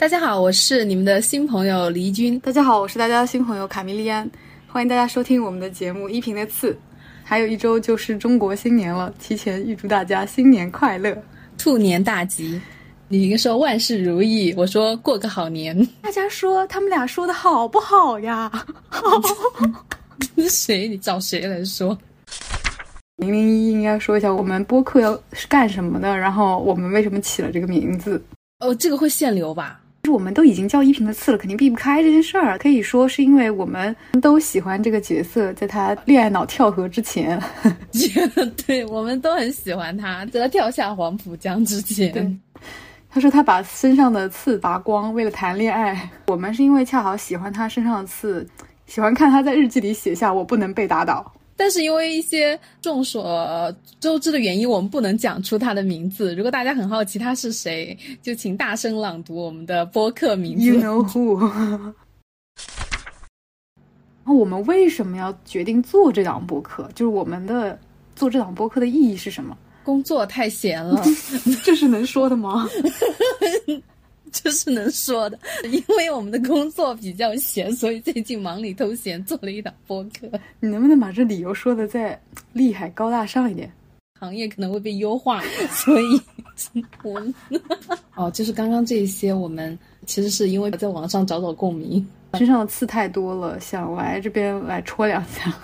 大家好，我是你们的新朋友黎军。大家好，我是大家的新朋友卡米利安。欢迎大家收听我们的节目《一平的刺》。还有一周就是中国新年了，提前预祝大家新年快乐，兔年大吉。你说万事如意，我说过个好年。大家说他们俩说的好不好呀？好谁？你找谁来说？零零一应该说一下我们播客要是干什么的，然后我们为什么起了这个名字？哦，这个会限流吧？我们都已经叫依萍的刺了，肯定避不开这件事儿。可以说是因为我们都喜欢这个角色，在他恋爱脑跳河之前，对我们都很喜欢他，在他跳下黄浦江之前。他说他把身上的刺拔光，为了谈恋爱。我们是因为恰好喜欢他身上的刺，喜欢看他在日记里写下“我不能被打倒”。但是因为一些众所周知的原因，我们不能讲出他的名字。如果大家很好奇他是谁，就请大声朗读我们的播客名字。You know who？那我们为什么要决定做这档播客？就是我们的做这档播客的意义是什么？工作太闲了，这是能说的吗？这是能说的，因为我们的工作比较闲，所以最近忙里偷闲做了一档播客。你能不能把这理由说的再厉害、高大上一点？行业可能会被优化，所以我 哦，就是刚刚这一些，我们其实是因为在网上找找共鸣，身上的刺太多了，想来这边来戳两下。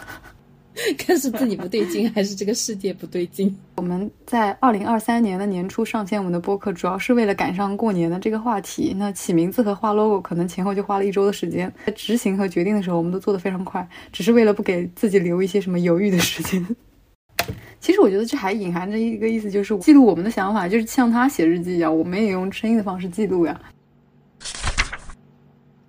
看是自己不对劲，还是这个世界不对劲？我们在二零二三年的年初上线我们的播客，主要是为了赶上过年的这个话题。那起名字和画 logo 可能前后就花了一周的时间。在执行和决定的时候，我们都做得非常快，只是为了不给自己留一些什么犹豫的时间。其实我觉得这还隐含着一个意思，就是记录我们的想法，就是像他写日记一样，我们也用声音的方式记录呀。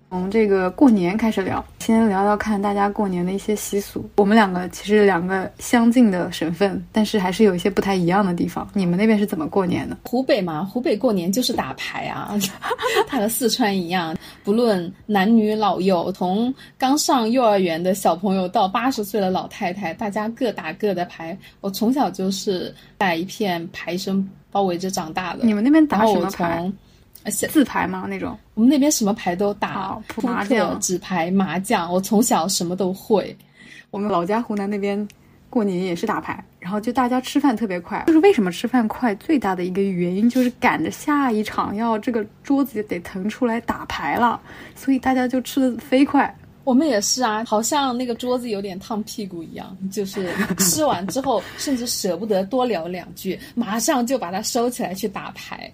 从这个过年开始聊，先聊聊看大家过年的一些习俗。我们两个其实两个相近的省份，但是还是有一些不太一样的地方。你们那边是怎么过年的？湖北嘛，湖北过年就是打牌啊，它和四川一样，不论男女老幼，从刚上幼儿园的小朋友到八十岁的老太太，大家各打各的牌。我从小就是在一片牌声包围着长大的。你们那边打什么牌？自牌吗？那种我们那边什么牌都打，扑克、纸牌、麻将。我从小什么都会。我们老家湖南那边过年也是打牌，然后就大家吃饭特别快。就是为什么吃饭快？最大的一个原因就是赶着下一场要这个桌子得腾出来打牌了，所以大家就吃的飞快。我们也是啊，好像那个桌子有点烫屁股一样，就是 吃完之后甚至舍不得多聊两句，马上就把它收起来去打牌。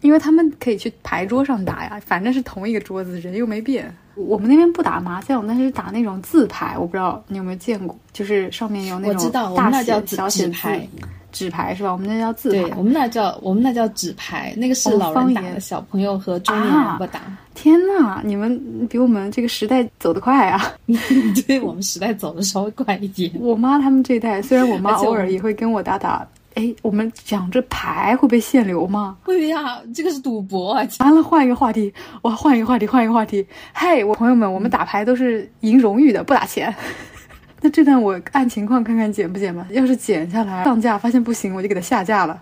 因为他们可以去牌桌上打呀，反正是同一个桌子，人又没变。我们那边不打麻将，但是打那种字牌，我不知道你有没有见过，就是上面有那种大写小写牌，纸牌是吧？我们那叫字牌，我们那叫我们那叫纸牌，那个是老人打的，小朋友和中年人不打。天呐，你们比我们这个时代走得快啊！对我们时代走的稍微快一点。我妈他们这一代，虽然我妈偶尔也会跟我打打。哎，我们讲这牌会被限流吗？会呀，这个是赌博。完了，换一个话题，我换一个话题，换一个话题。嘿，我朋友们，我们打牌都是赢荣誉的，不打钱。那这段我按情况看看减不减吧。要是减下来上架，发现不行，我就给它下架了。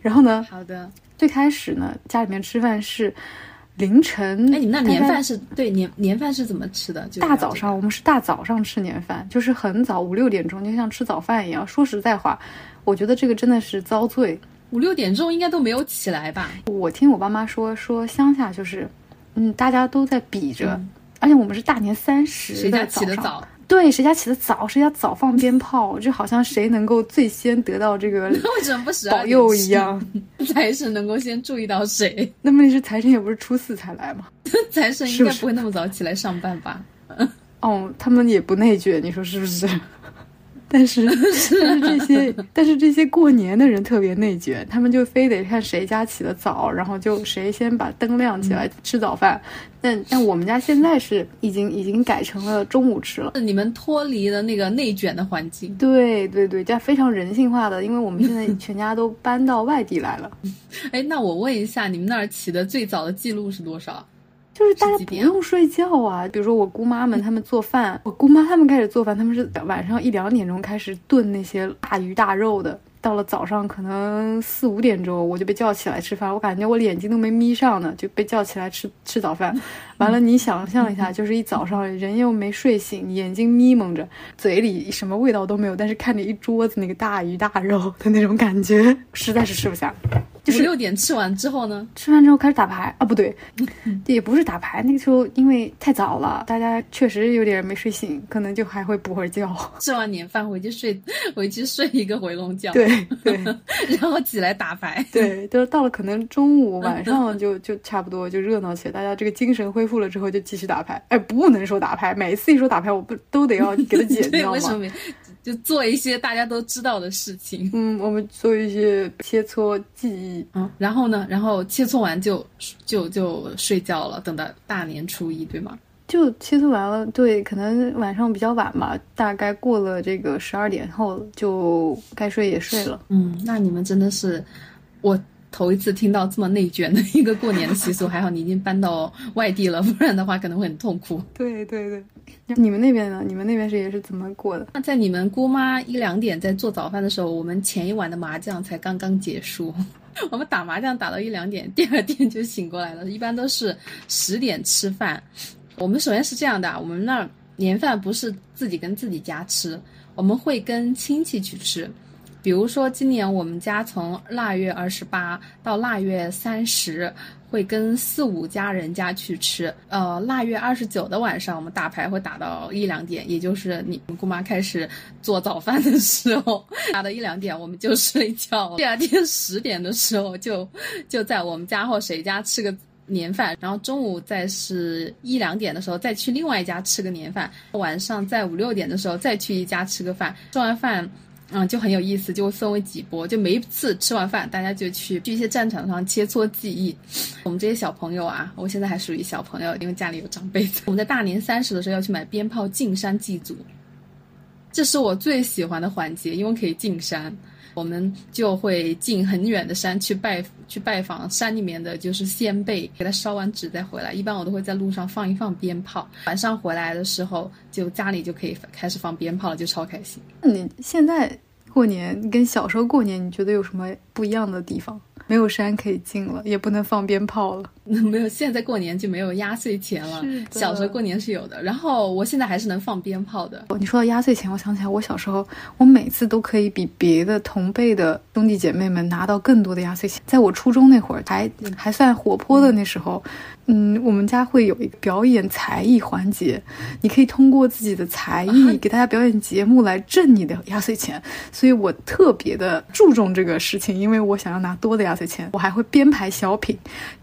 然后呢？好的。最开始呢，家里面吃饭是凌晨。哎，你们那年饭是对年年饭是怎么吃的？大早上，我们是大早上吃年饭，就是很早五六点钟，就像吃早饭一样。说实在话。我觉得这个真的是遭罪，五六点钟应该都没有起来吧？我听我爸妈说，说乡下就是，嗯，大家都在比着，而且我们是大年三十，谁家起的早？对，谁家起的早，谁家早放鞭炮，就好像谁能够最先得到这个 为什么不十保佑一样？财神能够先注意到谁？那问题是财神也不是初四才来嘛？财神应该不会那么早起来上班吧？哦，他们也不内卷，你说是不是？但 是，但是这些，但是这些过年的人特别内卷，他们就非得看谁家起的早，然后就谁先把灯亮起来吃早饭。但但我们家现在是已经已经改成了中午吃了。你们脱离了那个内卷的环境？对对对，这非常人性化的，因为我们现在 全家都搬到外地来了。哎，那我问一下，你们那儿起的最早的记录是多少？就是大家不用睡觉啊，比如说我姑妈们，他们做饭，我姑妈他们开始做饭，他们是晚上一两点钟开始炖那些大鱼大肉的。到了早上可能四五点钟，我就被叫起来吃饭，我感觉我眼睛都没眯上呢，就被叫起来吃吃早饭。完了，你想象一下，就是一早上人又没睡醒，眼睛眯蒙着，嘴里什么味道都没有，但是看着一桌子那个大鱼大肉 的那种感觉，实在是吃不下。就是六点吃完之后呢，吃完之后开始打牌啊，不对，也不是打牌，那个时候因为太早了，大家确实有点没睡醒，可能就还会补会儿觉。吃完年饭回去睡，回去睡一个回笼觉。对对，然后起来打牌。对，就是到了可能中午晚上就就差不多就热闹起来，大家这个精神恢复了之后就继续打牌。哎，不能说打牌，每一次一说打牌，我不都得要给他解 掉吗？为什么？就做一些大家都知道的事情。嗯，我们做一些切磋技艺。啊，然后呢？然后切磋完就就就睡觉了，等到大年初一，对吗？就切磋完了，对，可能晚上比较晚吧，大概过了这个十二点后就该睡也睡了。嗯，那你们真的是我。头一次听到这么内卷的一个过年的习俗，还好你已经搬到外地了，不然的话可能会很痛苦。对对对，你们那边呢？你们那边是也是怎么过的？那在你们姑妈一两点在做早饭的时候，我们前一晚的麻将才刚刚结束。我们打麻将打到一两点，第二天就醒过来了。一般都是十点吃饭。我们首先是这样的，我们那儿年饭不是自己跟自己家吃，我们会跟亲戚去吃。比如说，今年我们家从腊月二十八到腊月三十，会跟四五家人家去吃。呃，腊月二十九的晚上，我们打牌会打到一两点，也就是你姑妈开始做早饭的时候，打到一两点，我们就睡觉。第二天十点的时候，就就在我们家或谁家吃个年饭，然后中午再是一两点的时候再去另外一家吃个年饭，晚上在五六点的时候再去一家吃个饭，吃完饭。嗯，就很有意思，就分为几波，就每一次吃完饭，大家就去去一些战场上切磋技艺。我们这些小朋友啊，我现在还属于小朋友，因为家里有长辈子。我们在大年三十的时候要去买鞭炮进山祭祖，这是我最喜欢的环节，因为可以进山。我们就会进很远的山去拜去拜访山里面的就是先辈，给他烧完纸再回来。一般我都会在路上放一放鞭炮，晚上回来的时候就家里就可以开始放鞭炮了，就超开心。那你现在过年跟小时候过年，你觉得有什么不一样的地方？没有山可以进了，也不能放鞭炮了。没有，现在过年就没有压岁钱了。小时候过年是有的，然后我现在还是能放鞭炮的。你说到压岁钱，我想起来，我小时候，我每次都可以比别的同辈的兄弟姐妹们拿到更多的压岁钱。在我初中那会儿，还还算活泼的那时候，嗯，我们家会有一个表演才艺环节，你可以通过自己的才艺给大家表演节目来挣你的压岁钱。所以我特别的注重这个事情，因为我想要拿多的压岁钱，我还会编排小品。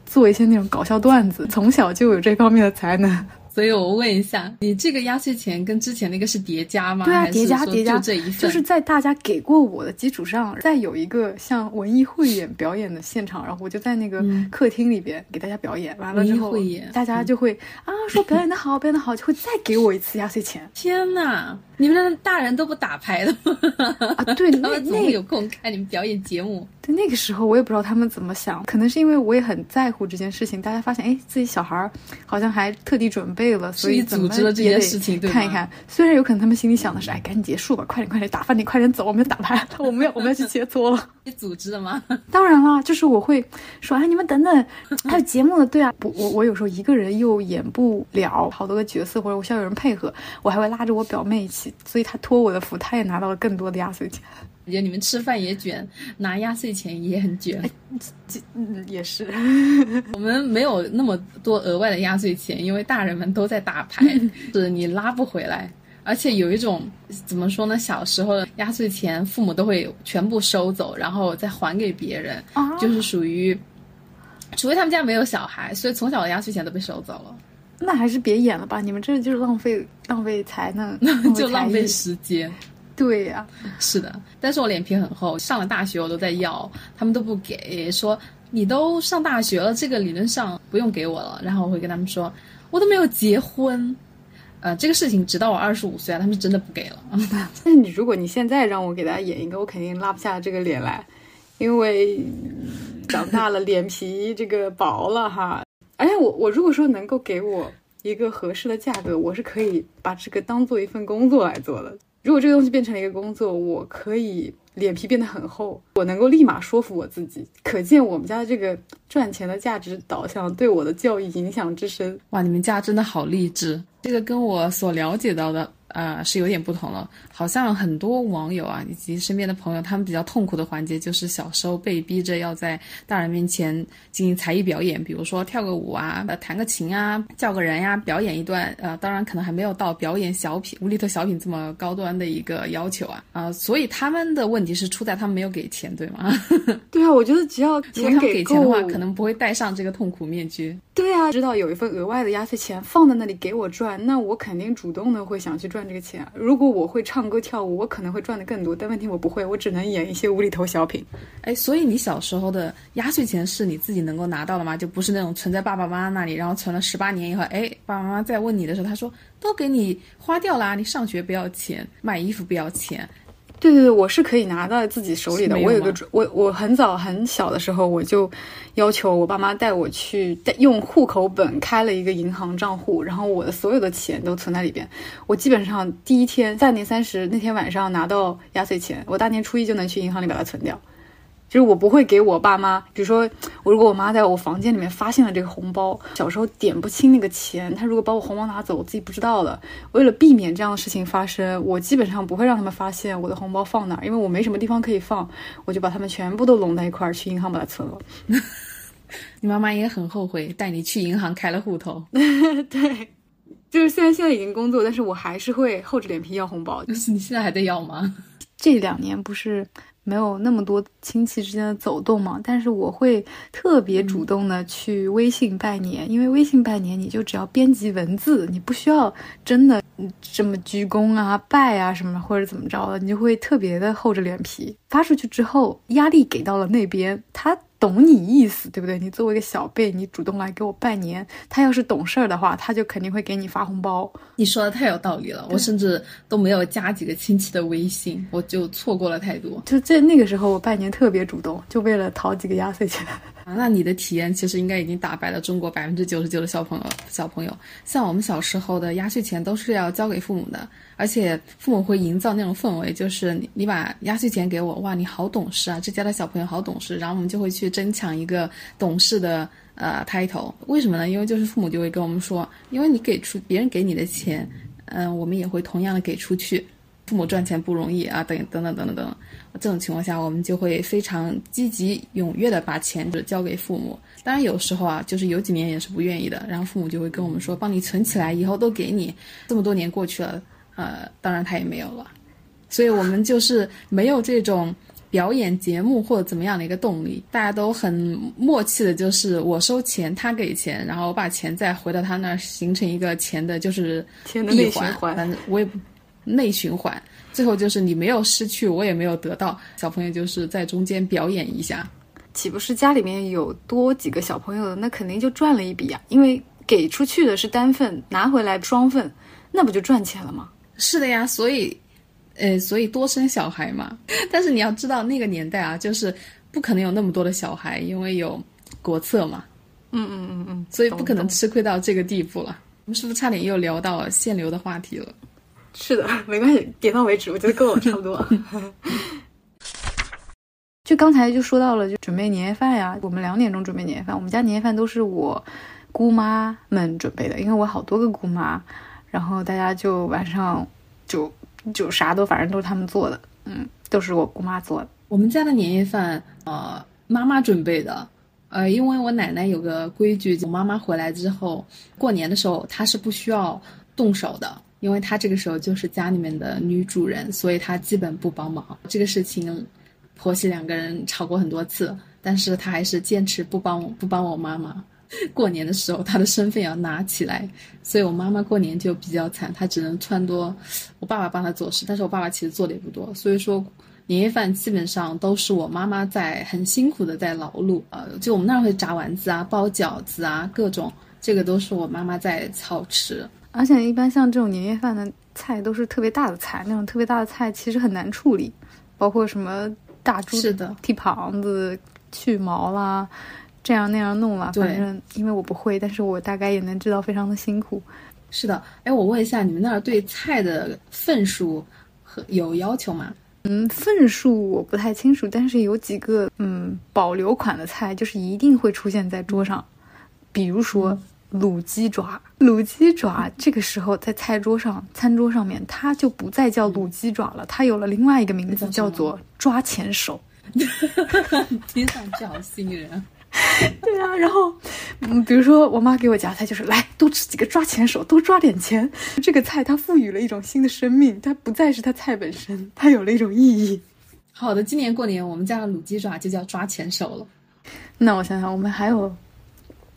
做一些那种搞笑段子，从小就有这方面的才能。所以我问一下，你这个压岁钱跟之前那个是叠加吗？对啊，叠加叠加，就这一份，就是在大家给过我的基础上，再有一个像文艺汇演表演的现场，然后我就在那个客厅里边给大家表演。完了之后，大家就会啊说表演的好，表演的好，就会再给我一次压岁钱。天哪！你们那大人都不打牌的吗？啊，对，他们怎么有空看你们表演节目？对，那个时候我也不知道他们怎么想，可能是因为我也很在乎这件事情。大家发现，哎，自己小孩儿好像还特地准备了，所以组织了这件事情，看一看。虽然有可能他们心里想的是，哎，赶紧结束吧，快点快点打饭，你快点走，我们要打牌，我们要我们要去切磋了。你组织的吗？当然啦，就是我会说，哎，你们等等，还有节目呢。对啊，不，我我有时候一个人又演不了好多个角色，或者我需要有人配合，我还会拉着我表妹一起，所以她托我的福，她也拿到了更多的压岁钱。我觉得你们吃饭也卷，拿压岁钱也很卷。这嗯也是，我们没有那么多额外的压岁钱，因为大人们都在打牌，是你拉不回来。而且有一种怎么说呢？小时候压岁钱父母都会全部收走，然后再还给别人，就是属于，除非他们家没有小孩，所以从小的压岁钱都被收走了。那还是别演了吧，你们这就是浪费浪费才能，就浪费时间。对呀，是的。但是我脸皮很厚，上了大学我都在要，他们都不给，说你都上大学了，这个理论上不用给我了。然后我会跟他们说，我都没有结婚。呃，这个事情直到我二十五岁啊，他们真的不给了。但是你如果你现在让我给大家演一个，我肯定拉不下这个脸来，因为长大了脸皮这个薄了哈。而且我我如果说能够给我一个合适的价格，我是可以把这个当做一份工作来做的。如果这个东西变成了一个工作，我可以脸皮变得很厚，我能够立马说服我自己。可见我们家的这个赚钱的价值导向对我的教育影响之深。哇，你们家真的好励志，这个跟我所了解到的。呃，是有点不同了。好像很多网友啊，以及身边的朋友，他们比较痛苦的环节就是小时候被逼着要在大人面前进行才艺表演，比如说跳个舞啊，呃，弹个琴啊，叫个人呀，表演一段。呃，当然可能还没有到表演小品、无厘头小品这么高端的一个要求啊。啊，所以他们的问题是出在他们没有给钱，对吗？对啊，我觉得只要钱给钱的话，可能不会戴上这个痛苦面具。对啊，知道有一份额外的压岁钱放在那里给我赚，那我肯定主动的会想去赚这个钱。如果我会唱歌跳舞，我可能会赚的更多。但问题我不会，我只能演一些无厘头小品。哎，所以你小时候的压岁钱是你自己能够拿到的吗？就不是那种存在爸爸妈妈那里，然后存了十八年以后，哎，爸爸妈妈再问你的时候，他说都给你花掉啦，你上学不要钱，买衣服不要钱。对对对，我是可以拿到自己手里的。我有个我我很早很小的时候，我就要求我爸妈带我去带用户口本开了一个银行账户，然后我的所有的钱都存在里边。我基本上第一天大年三十那天晚上拿到压岁钱，我大年初一就能去银行里把它存掉。就是我不会给我爸妈，比如说我如果我妈在我房间里面发现了这个红包，小时候点不清那个钱，她如果把我红包拿走，我自己不知道了。为了避免这样的事情发生，我基本上不会让他们发现我的红包放哪儿，因为我没什么地方可以放，我就把他们全部都拢在一块儿去银行把它存了。你妈妈也很后悔带你去银行开了户头。对，就是虽然现在已经工作，但是我还是会厚着脸皮要红包。就是你现在还在要吗？这两年不是。没有那么多亲戚之间的走动嘛，但是我会特别主动的去微信拜年，因为微信拜年你就只要编辑文字，你不需要真的这么鞠躬啊、拜啊什么或者怎么着的，你就会特别的厚着脸皮发出去之后，压力给到了那边，他。懂你意思，对不对？你作为一个小辈，你主动来给我拜年，他要是懂事儿的话，他就肯定会给你发红包。你说的太有道理了，我甚至都没有加几个亲戚的微信，我就错过了太多。就在那个时候，我拜年特别主动，就为了讨几个压岁钱。啊，那你的体验其实应该已经打败了中国百分之九十九的小朋友。小朋友，像我们小时候的压岁钱都是要交给父母的，而且父母会营造那种氛围，就是你你把压岁钱给我，哇，你好懂事啊，这家的小朋友好懂事，然后我们就会去争抢一个懂事的呃 title。为什么呢？因为就是父母就会跟我们说，因为你给出别人给你的钱，嗯，我们也会同样的给出去。父母赚钱不容易啊，等等等等等等，这种情况下，我们就会非常积极踊跃的把钱就交给父母。当然有时候啊，就是有几年也是不愿意的，然后父母就会跟我们说，帮你存起来，以后都给你。这么多年过去了，呃，当然他也没有了，所以我们就是没有这种表演节目或者怎么样的一个动力，大家都很默契的，就是我收钱，他给钱，然后我把钱再回到他那儿，形成一个钱的就是闭环，反正我也。内循环，最后就是你没有失去，我也没有得到。小朋友就是在中间表演一下，岂不是家里面有多几个小朋友的，那肯定就赚了一笔呀？因为给出去的是单份，拿回来双份，那不就赚钱了吗？是的呀，所以，呃，所以多生小孩嘛。但是你要知道，那个年代啊，就是不可能有那么多的小孩，因为有国策嘛。嗯嗯嗯嗯，所以不可能吃亏到这个地步了。我们是不是差点又聊到限流的话题了？是的，没关系，点到为止，我觉得跟我，差不多。就刚才就说到了，就准备年夜饭呀。我们两点钟准备年夜饭，我们家年夜饭都是我姑妈们准备的，因为我好多个姑妈，然后大家就晚上就就啥都反正都是他们做的，嗯，都是我姑妈做的。我们家的年夜饭，呃，妈妈准备的，呃，因为我奶奶有个规矩，我妈妈回来之后，过年的时候她是不需要动手的。因为她这个时候就是家里面的女主人，所以她基本不帮忙。这个事情，婆媳两个人吵过很多次，但是她还是坚持不帮不帮我妈妈。过年的时候，他的身份要拿起来，所以我妈妈过年就比较惨，她只能撺掇我爸爸帮她做事。但是我爸爸其实做的也不多，所以说年夜饭基本上都是我妈妈在很辛苦的在劳碌。呃，就我们那儿会炸丸子啊、包饺子啊，各种这个都是我妈妈在操持。而且一般像这种年夜饭的菜都是特别大的菜，那种特别大的菜其实很难处理，包括什么大猪是的剃膀子、去毛啦，这样那样弄了。反正因为我不会，但是我大概也能知道非常的辛苦。是的，哎，我问一下，你们那儿对菜的份数和有要求吗？嗯，份数我不太清楚，但是有几个嗯保留款的菜，就是一定会出现在桌上，比如说卤鸡爪。卤鸡爪这个时候在菜桌上、餐桌上面，它就不再叫卤鸡爪了，它有了另外一个名字，叫做抓钱手。听上去好吸引人。对啊，然后，嗯，比如说我妈给我夹菜，就是来多吃几个抓钱手，多抓点钱。这个菜它赋予了一种新的生命，它不再是它菜本身，它有了一种意义。好的，今年过年我们家的卤鸡爪就叫抓钱手了。那我想想，我们还有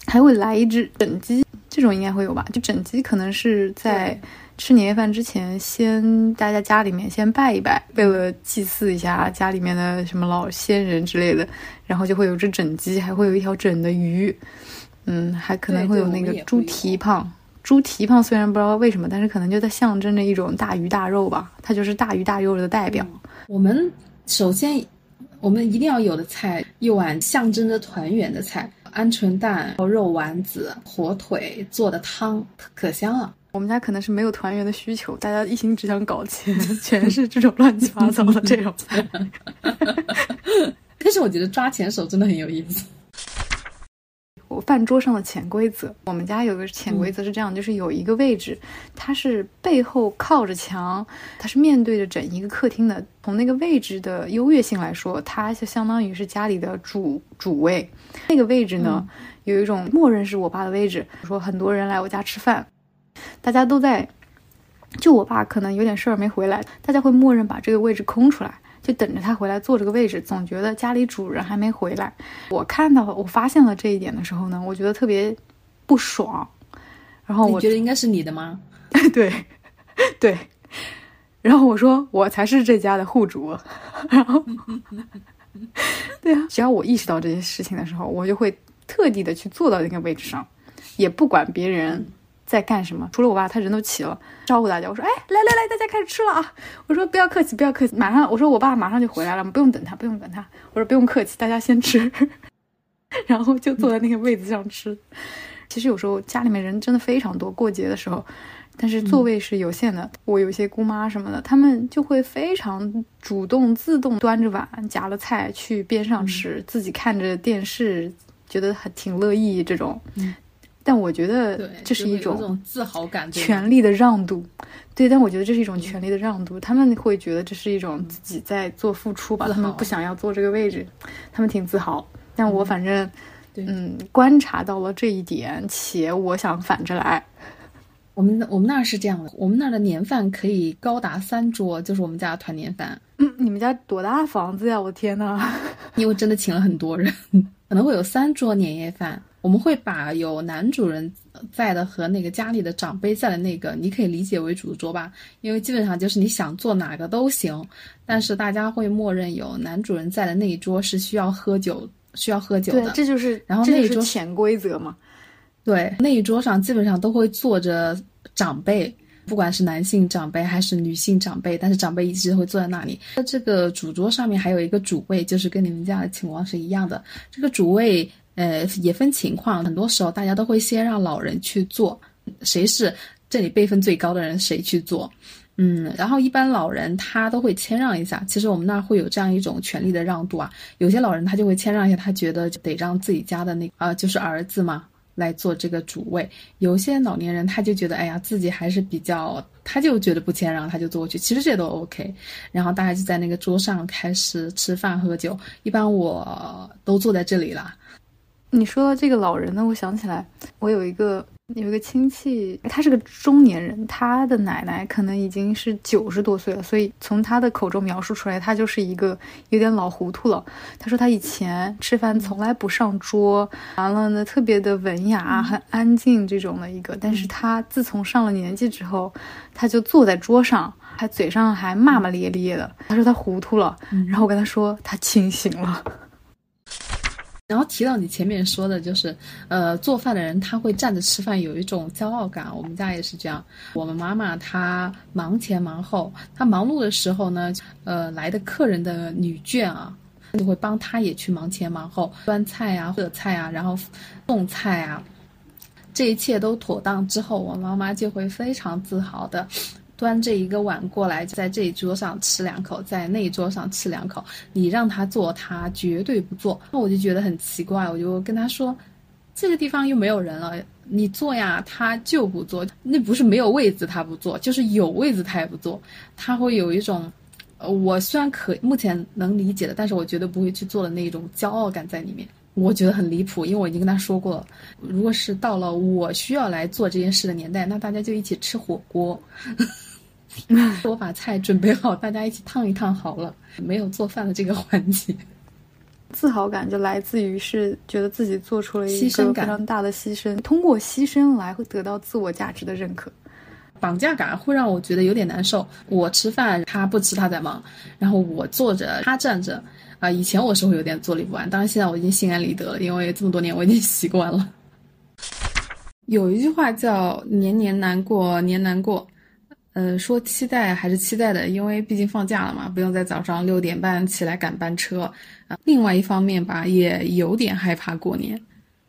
还会来一只整鸡，这种应该会有吧？就整鸡可能是在。吃年夜饭之前，先大家家里面先拜一拜，为了祭祀一下家里面的什么老先人之类的，然后就会有只整鸡，还会有一条整的鱼，嗯，还可能会有那个猪蹄膀。猪蹄膀虽然不知道为什么，但是可能就在象征着一种大鱼大肉吧，它就是大鱼大肉的代表。我们首先，我们一定要有的菜，一碗象征着团圆的菜，鹌鹑蛋、肉丸子、火腿做的汤，可香了。我们家可能是没有团圆的需求，大家一心只想搞钱，全是这种乱七八糟的这种菜。但是我觉得抓钱手真的很有意思。我饭桌上的潜规则，我们家有个潜规则是这样，就是有一个位置，它是背后靠着墙，它是面对着整一个客厅的。从那个位置的优越性来说，它就相当于是家里的主主位。那个位置呢，有一种默认是我爸的位置。说很多人来我家吃饭。大家都在，就我爸可能有点事儿没回来，大家会默认把这个位置空出来，就等着他回来坐这个位置。总觉得家里主人还没回来。我看到我发现了这一点的时候呢，我觉得特别不爽。然后我觉得应该是你的吗？对，对。然后我说我才是这家的户主。然后，对啊，只要我意识到这些事情的时候，我就会特地的去坐到那个位置上，也不管别人。在干什么？除了我爸，他人都齐了，招呼大家。我说：“哎，来来来，大家开始吃了啊！”我说：“不要客气，不要客气，马上。”我说：“我爸马上就回来了，不用等他，不用等他。”我说：“不用客气，大家先吃。”然后就坐在那个位子上吃。其实有时候家里面人真的非常多，过节的时候，但是座位是有限的。我有些姑妈什么的，他们就会非常主动、自动端着碗、夹了菜去边上吃，自己看着电视，觉得还挺乐意这种。但我觉得这是一种自豪感，权力的让渡。对，但我觉得这是一种权力的让渡。他们会觉得这是一种自己在做付出吧，他们不想要坐这个位置，他们挺自豪。但我反正，嗯，观察到了这一点，且我想反着来。我们我们那儿是这样的，我们那儿的年饭可以高达三桌，就是我们家的团年饭。嗯，你们家多大房子呀？我天呐！因为真的请了很多人，可能会有三桌年夜饭。我们会把有男主人在的和那个家里的长辈在的那个，你可以理解为主桌吧，因为基本上就是你想坐哪个都行，但是大家会默认有男主人在的那一桌是需要喝酒，需要喝酒的。对，这就是，然后那一桌潜规则嘛。对，那一桌上基本上都会坐着长辈，不管是男性长辈还是女性长辈，但是长辈一直会坐在那里。那这个主桌上面还有一个主位，就是跟你们家的情况是一样的，这个主位。呃，也分情况，很多时候大家都会先让老人去做，谁是这里辈分最高的人，谁去做，嗯，然后一般老人他都会谦让一下。其实我们那儿会有这样一种权力的让渡啊，有些老人他就会谦让一下，他觉得得让自己家的那啊就是儿子嘛来做这个主位。有些老年人他就觉得，哎呀，自己还是比较，他就觉得不谦让，他就坐过去。其实这都 OK。然后大家就在那个桌上开始吃饭喝酒，一般我都坐在这里了。你说到这个老人呢，我想起来，我有一个有一个亲戚，他是个中年人，他的奶奶可能已经是九十多岁了，所以从他的口中描述出来，他就是一个有点老糊涂了。他说他以前吃饭从来不上桌，完了呢特别的文雅、很安静这种的一个，但是他自从上了年纪之后，他就坐在桌上，他嘴上还骂骂咧咧的。他说他糊涂了，然后我跟他说他清醒了。然后提到你前面说的，就是，呃，做饭的人他会站着吃饭，有一种骄傲感。我们家也是这样。我们妈妈她忙前忙后，她忙碌的时候呢，呃，来的客人的女眷啊，就会帮她也去忙前忙后，端菜啊、热菜啊，然后送菜啊，这一切都妥当之后，我妈妈就会非常自豪的。端着一个碗过来，在这一桌上吃两口，在那一桌上吃两口。你让他做，他绝对不做。那我就觉得很奇怪，我就跟他说，这个地方又没有人了，你做呀，他就不做。那不是没有位子他不做，就是有位子他也不做。他会有一种，呃，我虽然可目前能理解的，但是我绝对不会去做的那种骄傲感在里面。我觉得很离谱，因为我已经跟他说过了，如果是到了我需要来做这件事的年代，那大家就一起吃火锅，我把菜准备好，大家一起烫一烫好了，没有做饭的这个环节。自豪感就来自于是觉得自己做出了一个非常大的牺牲，通过牺牲来会得到自我价值的认可。绑架感会让我觉得有点难受。我吃饭，他不吃，他在忙，然后我坐着，他站着。啊，以前我是会有点坐立不安，当然现在我已经心安理得了，因为这么多年我已经习惯了。有一句话叫“年年难过年难过”，呃，说期待还是期待的，因为毕竟放假了嘛，不用在早上六点半起来赶班车啊。另外一方面吧，也有点害怕过年。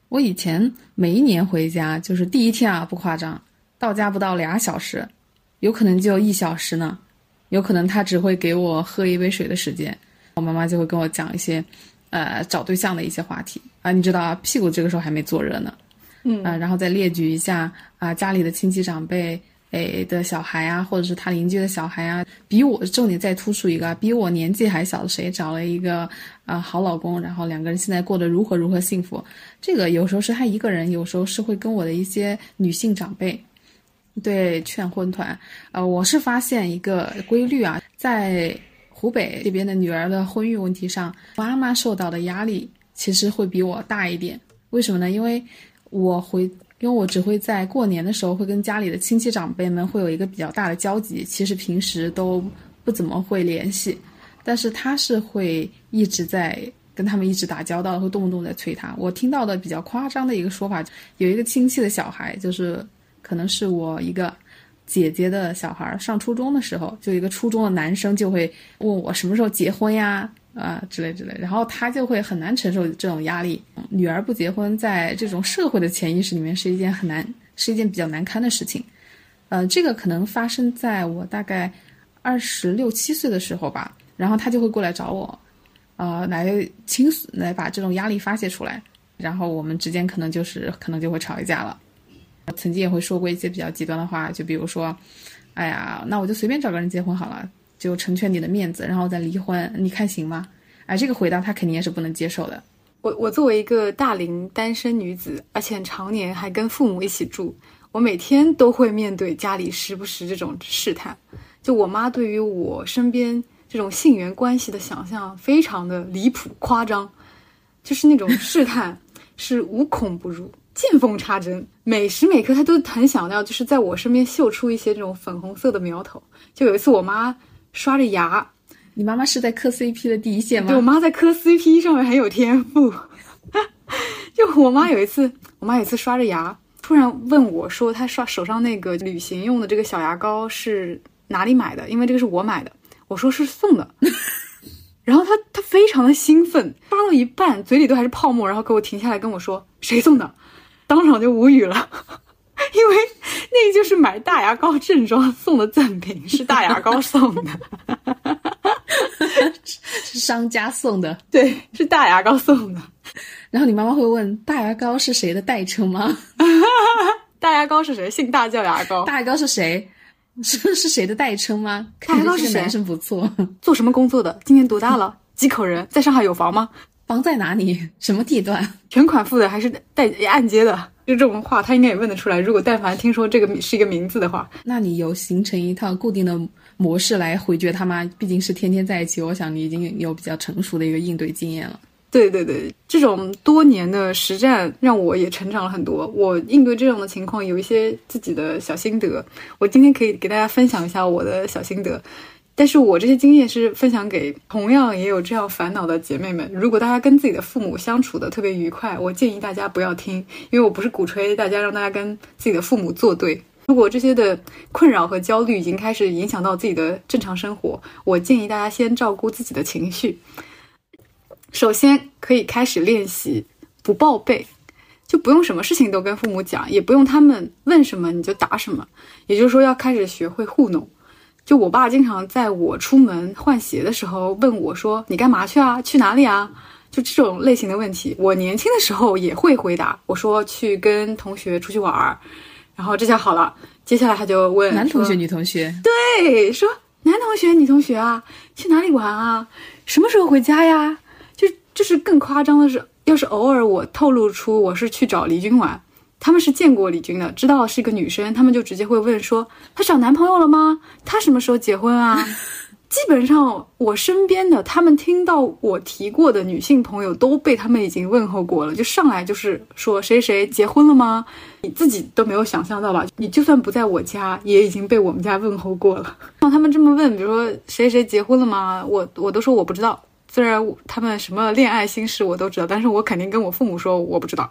我以前每一年回家，就是第一天啊，不夸张，到家不到俩小时，有可能就一小时呢，有可能他只会给我喝一杯水的时间。我妈妈就会跟我讲一些，呃，找对象的一些话题啊，你知道啊，屁股这个时候还没坐热呢，嗯啊，然后再列举一下啊，家里的亲戚长辈诶的小孩啊，或者是他邻居的小孩啊，比我重点再突出一个，比我年纪还小的谁找了一个啊好老公，然后两个人现在过得如何如何幸福，这个有时候是他一个人，有时候是会跟我的一些女性长辈对劝婚团，呃，我是发现一个规律啊，在。湖北这边的女儿的婚育问题上，妈妈受到的压力其实会比我大一点。为什么呢？因为我回，因为我只会在过年的时候会跟家里的亲戚长辈们会有一个比较大的交集，其实平时都不怎么会联系。但是他是会一直在跟他们一直打交道，会动不动在催他。我听到的比较夸张的一个说法，有一个亲戚的小孩，就是可能是我一个。姐姐的小孩上初中的时候，就一个初中的男生就会问我什么时候结婚呀，啊之类之类，然后他就会很难承受这种压力。女儿不结婚，在这种社会的潜意识里面是一件很难，是一件比较难堪的事情。呃，这个可能发生在我大概二十六七岁的时候吧，然后他就会过来找我，呃，来倾诉，来把这种压力发泄出来，然后我们之间可能就是可能就会吵一架了。曾经也会说过一些比较极端的话，就比如说，哎呀，那我就随便找个人结婚好了，就成全你的面子，然后再离婚，你看行吗？哎，这个回答他肯定也是不能接受的。我我作为一个大龄单身女子，而且常年还跟父母一起住，我每天都会面对家里时不时这种试探。就我妈对于我身边这种性缘关系的想象非常的离谱夸张，就是那种试探是无孔不入。见缝插针，每时每刻他都很想要，就是在我身边秀出一些这种粉红色的苗头。就有一次，我妈刷着牙，你妈妈是在磕 CP 的第一线吗？对，我妈在磕 CP 上面很有天赋。就我妈有一次，我妈有一次刷着牙，突然问我说：“她刷手上那个旅行用的这个小牙膏是哪里买的？因为这个是我买的。”我说是送的。然后她她非常的兴奋，刷到一半嘴里都还是泡沫，然后给我停下来跟我说：“谁送的？”当场就无语了，因为那就是买大牙膏正装送的赠品，是大牙膏 送的，是商家送的，对，是大牙膏送的。然后你妈妈会问：大牙膏是谁的代称吗？大牙膏是谁？姓大叫牙膏。大牙膏是谁？是是谁的代称吗？大牙膏是谁？男生不错。做什么工作的？今年多大了？几口人？在上海有房吗？房在哪里？什么地段？全款付的还是带按揭的？就这种话，他应该也问得出来。如果但凡听说这个是一个名字的话，那你有形成一套固定的模式来回绝他吗？毕竟是天天在一起，我想你已经有比较成熟的一个应对经验了。对对对，这种多年的实战让我也成长了很多。我应对这种的情况有一些自己的小心得，我今天可以给大家分享一下我的小心得。但是我这些经验是分享给同样也有这样烦恼的姐妹们。如果大家跟自己的父母相处的特别愉快，我建议大家不要听，因为我不是鼓吹大家让大家跟自己的父母作对。如果这些的困扰和焦虑已经开始影响到自己的正常生活，我建议大家先照顾自己的情绪。首先可以开始练习不报备，就不用什么事情都跟父母讲，也不用他们问什么你就答什么。也就是说，要开始学会糊弄。就我爸经常在我出门换鞋的时候问我说：“你干嘛去啊？去哪里啊？”就这种类型的问题，我年轻的时候也会回答，我说去跟同学出去玩儿。然后这下好了，接下来他就问男同学、女同学，对，说男同学、女同学啊，去哪里玩啊？什么时候回家呀？就就是更夸张的是，要是偶尔我透露出我是去找黎军玩，他们是见过李军的，知道是一个女生，他们就直接会问说她找男朋友了吗？她什么时候结婚啊？基本上我身边的他们听到我提过的女性朋友都被他们已经问候过了，就上来就是说谁谁结婚了吗？你自己都没有想象到吧？你就算不在我家，也已经被我们家问候过了。让 他们这么问，比如说谁谁结婚了吗？我我都说我不知道。虽然他们什么恋爱心事我都知道，但是我肯定跟我父母说我不知道，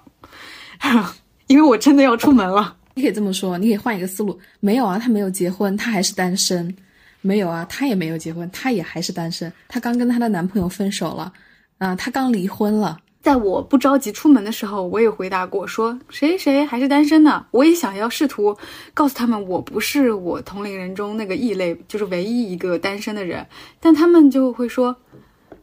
因为我真的要出门了。你可以这么说，你可以换一个思路，没有啊，他没有结婚，他还是单身。没有啊，她也没有结婚，她也还是单身。她刚跟她的男朋友分手了，啊，她刚离婚了。在我不着急出门的时候，我也回答过说谁谁还是单身呢。我也想要试图告诉他们，我不是我同龄人中那个异类，就是唯一一个单身的人。但他们就会说，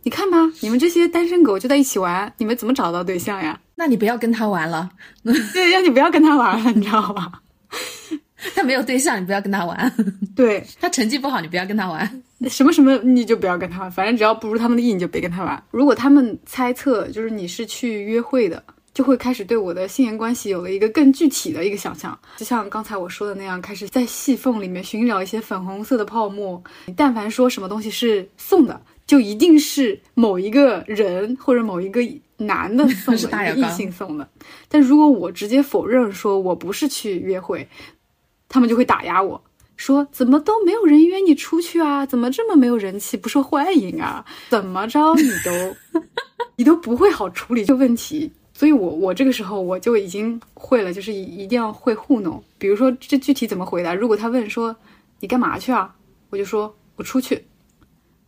你看吧，你们这些单身狗就在一起玩，你们怎么找到对象呀？那你不要跟他玩了，对，让你不要跟他玩了，你知道吧？他没有对象，你不要跟他玩。对他成绩不好，你不要跟他玩。什么什么你就不要跟他玩，反正只要不如他们的意，你就别跟他玩。如果他们猜测就是你是去约会的，就会开始对我的性缘关系有了一个更具体的一个想象，就像刚才我说的那样，开始在细缝里面寻找一些粉红色的泡沫。你但凡说什么东西是送的，就一定是某一个人或者某一个男的送 是大的，摇缸异性送的。但如果我直接否认说我不是去约会，他们就会打压我。说怎么都没有人约你出去啊？怎么这么没有人气，不受欢迎啊？怎么着你都 你都不会好处理这个问题，所以我我这个时候我就已经会了，就是一一定要会糊弄。比如说这具体怎么回答？如果他问说你干嘛去啊？我就说我出去。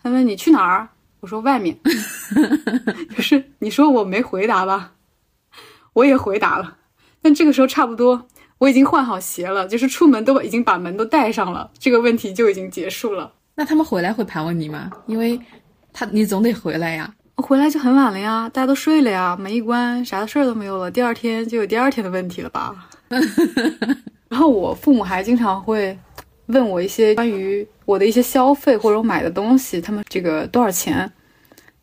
他问你去哪儿？我说外面。就是你说我没回答吧？我也回答了，但这个时候差不多。我已经换好鞋了，就是出门都已经把门都带上了，这个问题就已经结束了。那他们回来会盘问你吗？因为他你总得回来呀。我回来就很晚了呀，大家都睡了呀，门一关，啥的事儿都没有了。第二天就有第二天的问题了吧？然后我父母还经常会问我一些关于我的一些消费或者我买的东西，他们这个多少钱？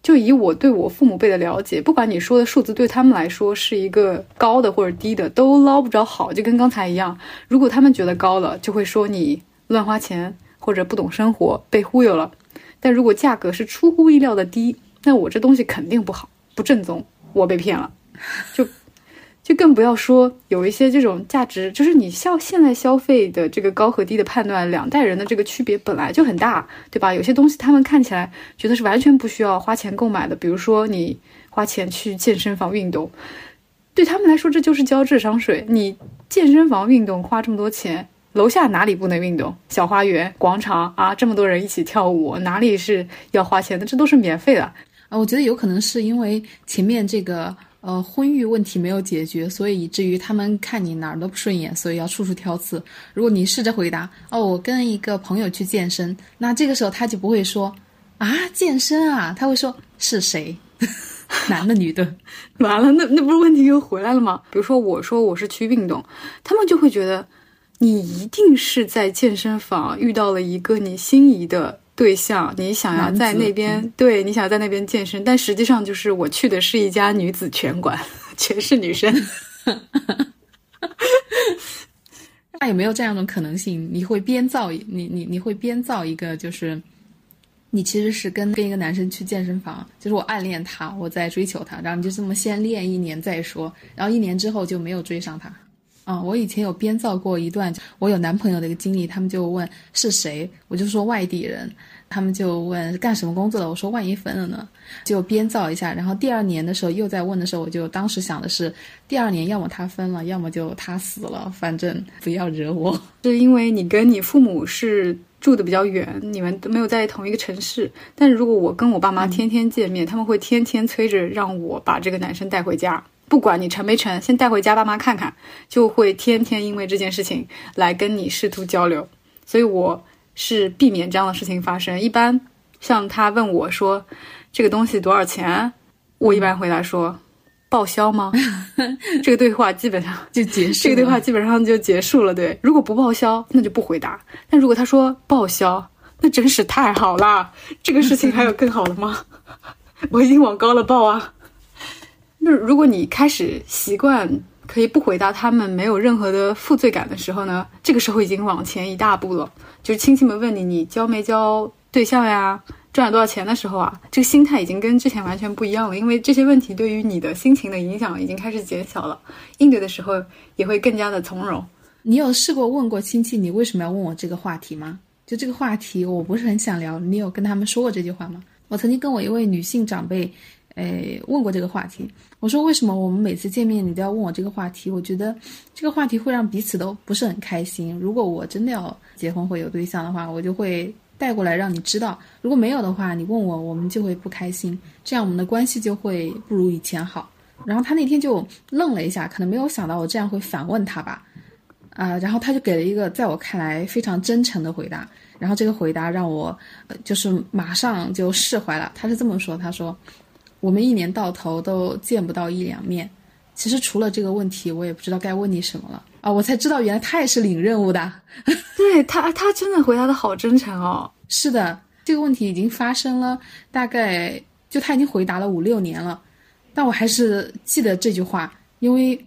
就以我对我父母辈的了解，不管你说的数字对他们来说是一个高的或者低的，都捞不着好。就跟刚才一样，如果他们觉得高了，就会说你乱花钱或者不懂生活，被忽悠了；但如果价格是出乎意料的低，那我这东西肯定不好，不正宗，我被骗了。就就更不要说有一些这种价值，就是你消现在消费的这个高和低的判断，两代人的这个区别本来就很大，对吧？有些东西他们看起来觉得是完全不需要花钱购买的，比如说你花钱去健身房运动，对他们来说这就是交智商税。你健身房运动花这么多钱，楼下哪里不能运动？小花园、广场啊，这么多人一起跳舞，哪里是要花钱的？这都是免费的。啊，我觉得有可能是因为前面这个呃婚育问题没有解决，所以以至于他们看你哪儿都不顺眼，所以要处处挑刺。如果你试着回答哦，我跟一个朋友去健身，那这个时候他就不会说啊健身啊，他会说是谁，男的女的。完了，那那不是问题又回来了吗？比如说我说我是去运动，他们就会觉得你一定是在健身房遇到了一个你心仪的对象，你想要在那边对你想要在那边健身，但实际上就是我去的是一家女子拳馆，全是女生。那有没有这样一种可能性？你会编造你你你会编造一个，就是你其实是跟跟一个男生去健身房，就是我暗恋他，我在追求他，然后你就这么先练一年再说，然后一年之后就没有追上他。啊、我以前有编造过一段我有男朋友的一个经历，他们就问是谁，我就说外地人，他们就问干什么工作的，我说万一分了呢，就编造一下。然后第二年的时候又在问的时候，我就当时想的是，第二年要么他分了，要么就他死了，反正不要惹我。是因为你跟你父母是住的比较远，你们都没有在同一个城市。但是如果我跟我爸妈天天见面，他们会天天催着让我把这个男生带回家，不管你成没成，先带回家爸妈看看，就会天天因为这件事情来跟你试图交流。所以我是避免这样的事情发生。一般像他问我说这个东西多少钱，我一般回答说报销吗？这个对话基本上 就结束。这个对话基本上就结束了。对，如果不报销，那就不回答。但如果他说报销，那真是太好了。这个事情还有更好的吗？我已经往高了报啊。那如果你开始习惯可以不回答他们，没有任何的负罪感的时候呢？这个时候已经往前一大步了。就是亲戚们问你，你交没交对象呀？赚了多少钱的时候啊，这个心态已经跟之前完全不一样了。因为这些问题对于你的心情的影响已经开始减小了，应对的时候也会更加的从容。你有试过问过亲戚，你为什么要问我这个话题吗？就这个话题，我不是很想聊。你有跟他们说过这句话吗？我曾经跟我一位女性长辈。诶，问过这个话题，我说为什么我们每次见面你都要问我这个话题？我觉得这个话题会让彼此都不是很开心。如果我真的要结婚或有对象的话，我就会带过来让你知道；如果没有的话，你问我，我们就会不开心，这样我们的关系就会不如以前好。然后他那天就愣了一下，可能没有想到我这样会反问他吧，啊，然后他就给了一个在我看来非常真诚的回答。然后这个回答让我就是马上就释怀了。他是这么说，他说。我们一年到头都见不到一两面，其实除了这个问题，我也不知道该问你什么了啊！我才知道原来他也是领任务的，对他，他真的回答的好真诚哦。是的，这个问题已经发生了，大概就他已经回答了五六年了，但我还是记得这句话，因为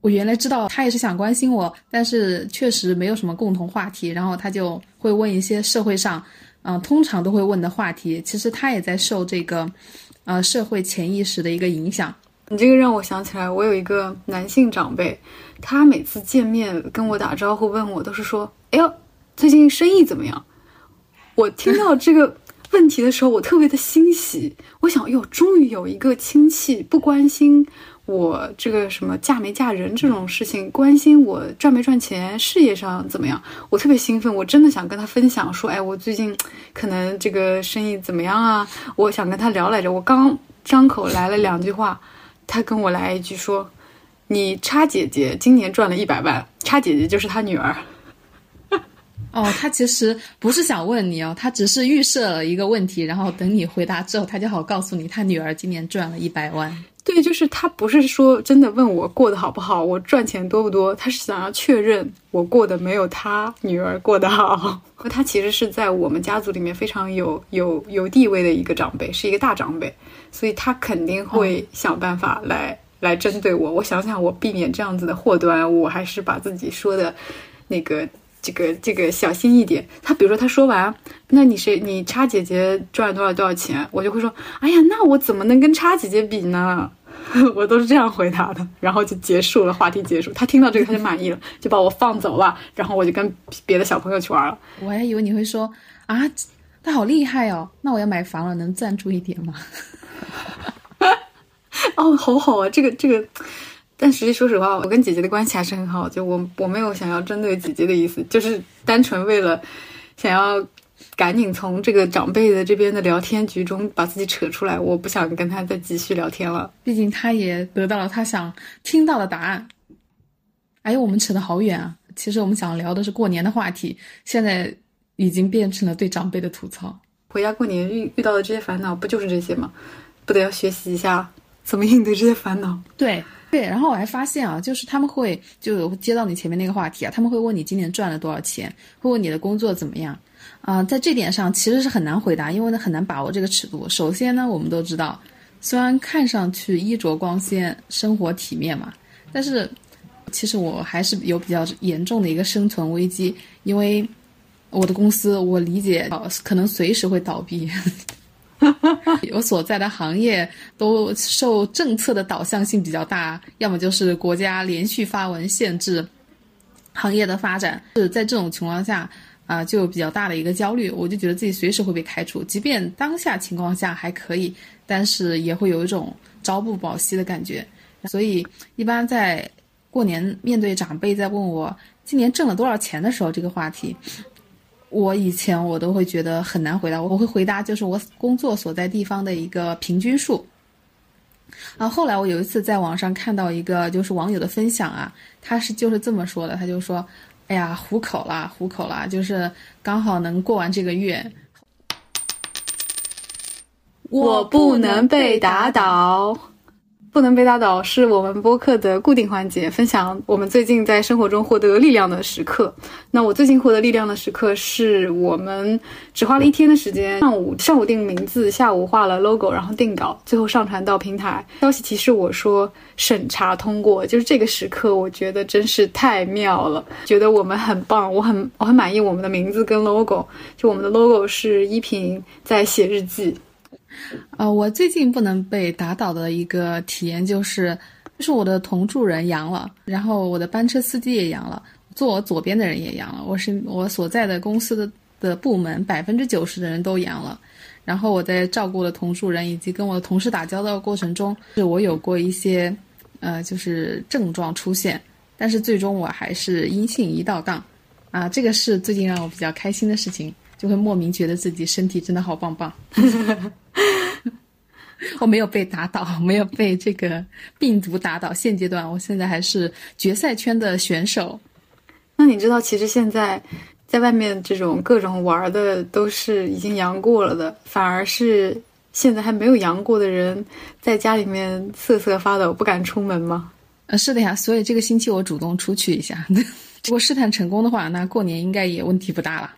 我原来知道他也是想关心我，但是确实没有什么共同话题，然后他就会问一些社会上，嗯，通常都会问的话题。其实他也在受这个。呃，社会潜意识的一个影响。你这个让我想起来，我有一个男性长辈，他每次见面跟我打招呼，问我都是说：“哎呦，最近生意怎么样？”我听到这个问题的时候，我特别的欣喜。我想，哟，终于有一个亲戚不关心。我这个什么嫁没嫁人这种事情，关心我赚没赚钱，事业上怎么样？我特别兴奋，我真的想跟他分享，说，哎，我最近可能这个生意怎么样啊？我想跟他聊来着。我刚张口来了两句话，他跟我来一句说：“你叉姐姐今年赚了一百万。”叉姐姐就是他女儿。哦，他其实不是想问你哦，他只是预设了一个问题，然后等你回答之后，他就好告诉你，他女儿今年赚了一百万。对，就是他不是说真的问我过得好不好，我赚钱多不多，他是想要确认我过得没有他女儿过得好。他其实是在我们家族里面非常有有有地位的一个长辈，是一个大长辈，所以他肯定会想办法来来针对我。我想想，我避免这样子的祸端，我还是把自己说的，那个。这个这个小心一点。他比如说他说完，那你谁你叉姐姐赚了多少多少钱？我就会说，哎呀，那我怎么能跟叉姐姐比呢？我都是这样回答的，然后就结束了，话题结束。他听到这个他就满意了，就把我放走了，然后我就跟别的小朋友去玩了。我还以为你会说啊，他好厉害哦，那我要买房了，能赞助一点吗？哦，好好啊，这个这个。但实际说实话，我跟姐姐的关系还是很好。就我我没有想要针对姐姐的意思，就是单纯为了想要赶紧从这个长辈的这边的聊天局中把自己扯出来。我不想跟他再继续聊天了，毕竟他也得到了他想听到的答案。哎，我们扯得好远啊！其实我们想聊的是过年的话题，现在已经变成了对长辈的吐槽。回家过年遇遇到的这些烦恼，不就是这些吗？不得要学习一下怎么应对这些烦恼？对。对，然后我还发现啊，就是他们会就接到你前面那个话题啊，他们会问你今年赚了多少钱，会问你的工作怎么样，啊，在这点上其实是很难回答，因为呢很难把握这个尺度。首先呢，我们都知道，虽然看上去衣着光鲜、生活体面嘛，但是其实我还是有比较严重的一个生存危机，因为我的公司我理解可能随时会倒闭。我所在的行业都受政策的导向性比较大，要么就是国家连续发文限制行业的发展。是在这种情况下，啊，就有比较大的一个焦虑。我就觉得自己随时会被开除，即便当下情况下还可以，但是也会有一种朝不保夕的感觉。所以，一般在过年面对长辈在问我今年挣了多少钱的时候，这个话题。我以前我都会觉得很难回答，我会回答就是我工作所在地方的一个平均数。啊，后来我有一次在网上看到一个就是网友的分享啊，他是就是这么说的，他就说哎呀，糊口啦，糊口啦，就是刚好能过完这个月。我不能被打倒。不能被打倒是我们播客的固定环节，分享我们最近在生活中获得力量的时刻。那我最近获得力量的时刻是我们只花了一天的时间，上午上午定名字，下午画了 logo，然后定稿，最后上传到平台。消息提示我说审查通过，就是这个时刻，我觉得真是太妙了，觉得我们很棒，我很我很满意我们的名字跟 logo。就我们的 logo 是依萍在写日记。呃，我最近不能被打倒的一个体验就是，就是我的同住人阳了，然后我的班车司机也阳了，坐我左边的人也阳了，我是我所在的公司的的部门百分之九十的人都阳了，然后我在照顾的同住人以及跟我的同事打交道过程中，是我有过一些，呃，就是症状出现，但是最终我还是阴性一道杠，啊，这个是最近让我比较开心的事情。就会莫名觉得自己身体真的好棒棒，我没有被打倒，没有被这个病毒打倒。现阶段，我现在还是决赛圈的选手。那你知道，其实现在在外面这种各种玩的都是已经阳过了的，反而是现在还没有阳过的人在家里面瑟瑟发抖，不敢出门吗？呃，是的呀，所以这个星期我主动出去一下。如果试探成功的话，那过年应该也问题不大了。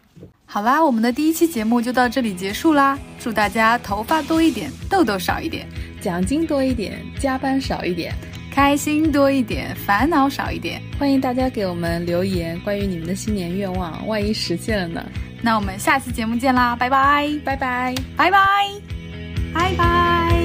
好啦，我们的第一期节目就到这里结束啦！祝大家头发多一点，痘痘少一点，奖金多一点，加班少一点，开心多一点，烦恼少一点。欢迎大家给我们留言，关于你们的新年愿望，万一实现了呢？那我们下期节目见啦！拜拜，拜拜，拜拜，拜拜。